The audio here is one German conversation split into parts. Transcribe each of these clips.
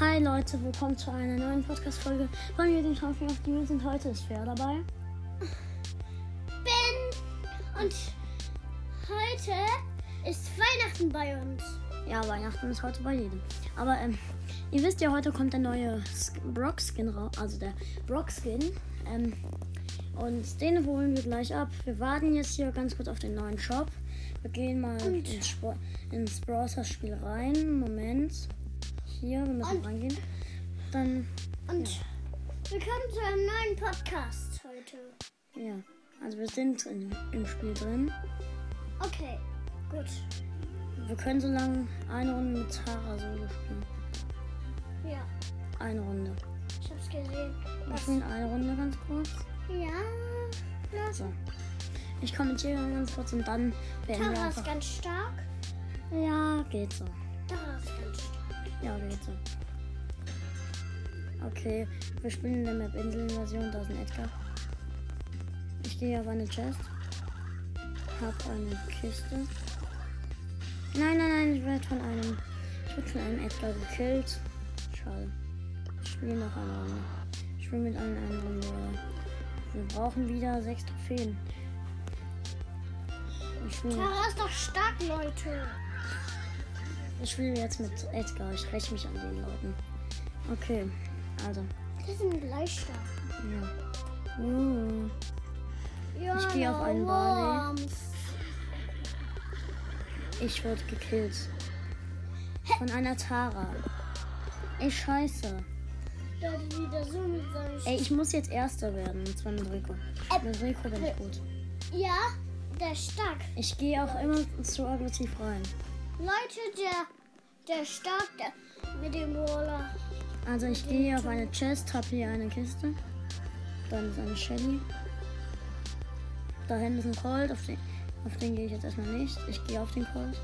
Hi Leute, willkommen zu einer neuen Podcast-Folge von mir, den Champion of Demons. Und heute ist wer dabei? Ben und heute ist Weihnachten bei uns. Ja, Weihnachten ist heute bei jedem. Aber ähm, ihr wisst ja, heute kommt der neue Sk- Brock-Skin raus. Also der Brock-Skin. Ähm, und den holen wir gleich ab. Wir warten jetzt hier ganz kurz auf den neuen Shop. Wir gehen mal Und- ins, ins Browser-Spiel rein. Moment. Hier, wir müssen Und- reingehen. Dann, Und willkommen zu einem neuen Podcast heute. ja. Also wir sind in, im Spiel drin. Okay, gut. Wir können so lange eine Runde mit Tara Solo spielen. Ja, Eine Runde. ich hab's gesehen. Wir spielen eine Runde ganz kurz. Ja, los. So. Ich kommentiere ganz kurz und dann werden wir Tara ist ganz stark. Ja, geht so. Tara ist ganz stark. Ja, geht so. Okay, wir spielen in der Map Inselinvasion. Da ist ein Edgar. Ich gehe auf eine Chest. Hab eine Kiste. Nein, nein, nein, ich werde von einem. Ich wurde von einem Edgar gekillt. Schade. Ich spiele noch eine Runde. Ich spiele mit allen eine Runde. Wir brauchen wieder sechs Trophäen. Ich Tara ist doch stark, Leute. Ich spiele jetzt mit Edgar. Ich räche mich an den Leuten. Okay, also. Die sind gleich stark. Ja. Uh. Ja, Ich geh auf einen Barley. Ich wurde gekillt. Von einer Tara. Ey, scheiße. So Ey, ich muss jetzt Erster werden. Und zwar mit Rico. Äh, Mit Rico bin ich gut. Ja, der ist stark. Ich gehe auch immer zu aggressiv rein. Leute, der, der der, mit dem Roller. Also ich gehe auf eine Chest, habe hier eine Kiste. Dann ist eine Shelly. Da hinten ist ein Colt, auf den, auf den gehe ich jetzt erstmal nicht. Ich gehe auf den Colt.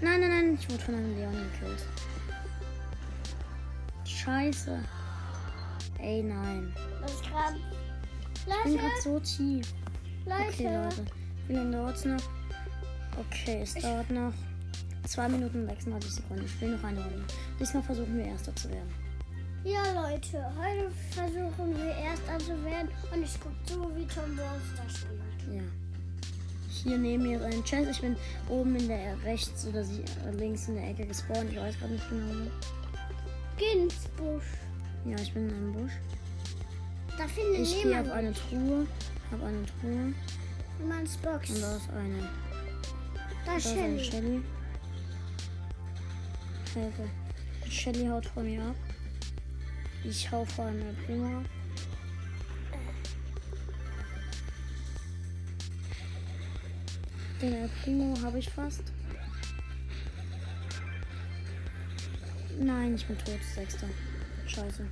Nein, nein, nein, ich wurde von einem Leon gekillt. Scheiße. Ey, nein. Das ist gerade. Ich bin Leute, gerade so tief. Leute. Okay, Leute. Wie lange dauert es noch? Okay, es dauert noch 2 Minuten und 36 Sekunden. Ich will noch eine Runde. Diesmal versuchen wir Erster zu werden. Ja, Leute, heute versuchen wir Erster zu werden und ich gucke so, wie Tom Brewster spielt. Ja. Hier neben mir ist ein Chest. Ich bin oben in der rechts oder sie, äh, links in der Ecke gespawnt. Ich weiß gerade nicht genau. Geh ins Busch. Ja, ich bin in einem Busch. Da findet Ich gehe auf eine Truhe. Hab eine Truhe. niemands Box. Und da ist eine. Shelly. Shelly. Hilfe. Shelly haut vor mir ab. Ich hau vor einer Prima. ab. Den El Primo habe ich fast. Nein, ich bin tot. Sechster. Scheiße.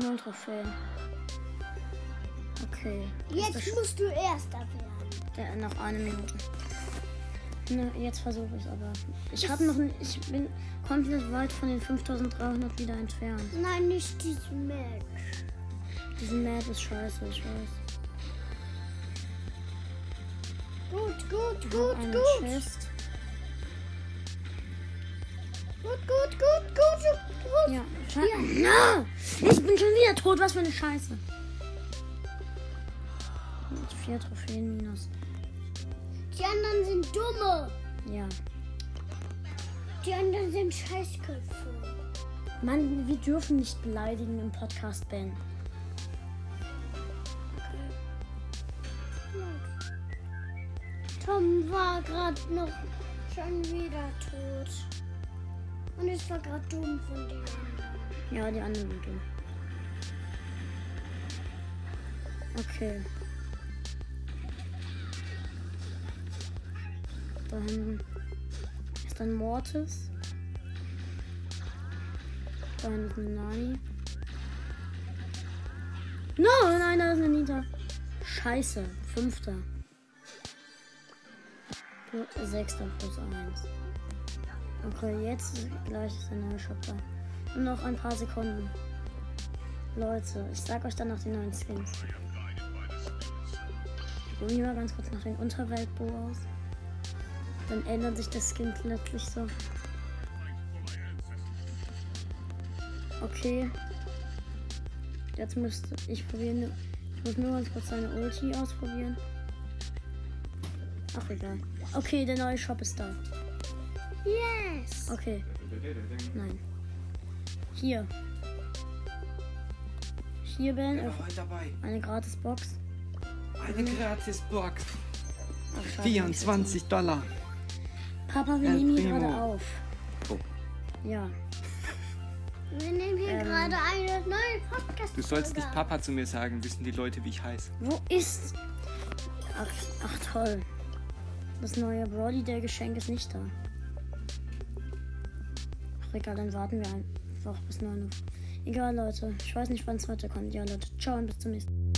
Null Trophäen. Okay. Jetzt musst du Erster werden. Der, noch eine Minute. Ne, jetzt versuche ich aber. Ich habe noch ich bin komplett weit von den 5300 wieder entfernt. Nein, nicht diesen Match. Diese Map ist scheiße, ich weiß. Gut, gut, gut, gut. Chest. Gut, gut, gut, gut, gut. Ja, scheiße. No! Ich bin schon wieder tot, was für eine Scheiße. Vier Trophäen minus. Die anderen sind dumme. Ja. Die anderen sind Scheißköpfe. Mann, wir dürfen nicht beleidigen im Podcast, Ben. Tom war gerade noch schon wieder tot. Und es war gerade dumm von den anderen. Ja, die anderen sind dumm. Okay. Da hinten ist ein Mortis. Da hinten ist eine Nani. No, nein, da ist eine Nita. Scheiße, fünfter. Sechster plus eins. Okay, jetzt gleich ist der neue Shop da. Nur noch ein paar Sekunden. Leute, ich sag euch dann noch die neuen Skins. Ich probiere mal ganz kurz nach den Unterweltbo aus. Dann ändert sich das Skin plötzlich so. Okay. Jetzt müsste ich probieren. Ich muss nur ganz kurz seine Ulti ausprobieren. Ach, egal. Okay, der neue Shop ist da. Yes! Okay. Nein. Hier. Hier, Ben. Ja, dabei. Eine Gratisbox. Eine mhm. Gratisbox. 24 Dollar. Papa, wir El nehmen hier Primo. gerade auf. Oh. Ja. Wir nehmen hier Ähm. gerade eine neue podcast Du sollst nicht Papa zu mir sagen, wissen die Leute, wie ich heiße. Wo ist. Ach, ach toll. Das neue Brody, der Geschenk ist nicht da. Ach egal, dann warten wir einfach bis 9 Uhr. Egal, Leute. Ich weiß nicht, wann es heute kommt. Ja, Leute. Ciao und bis zum nächsten Mal.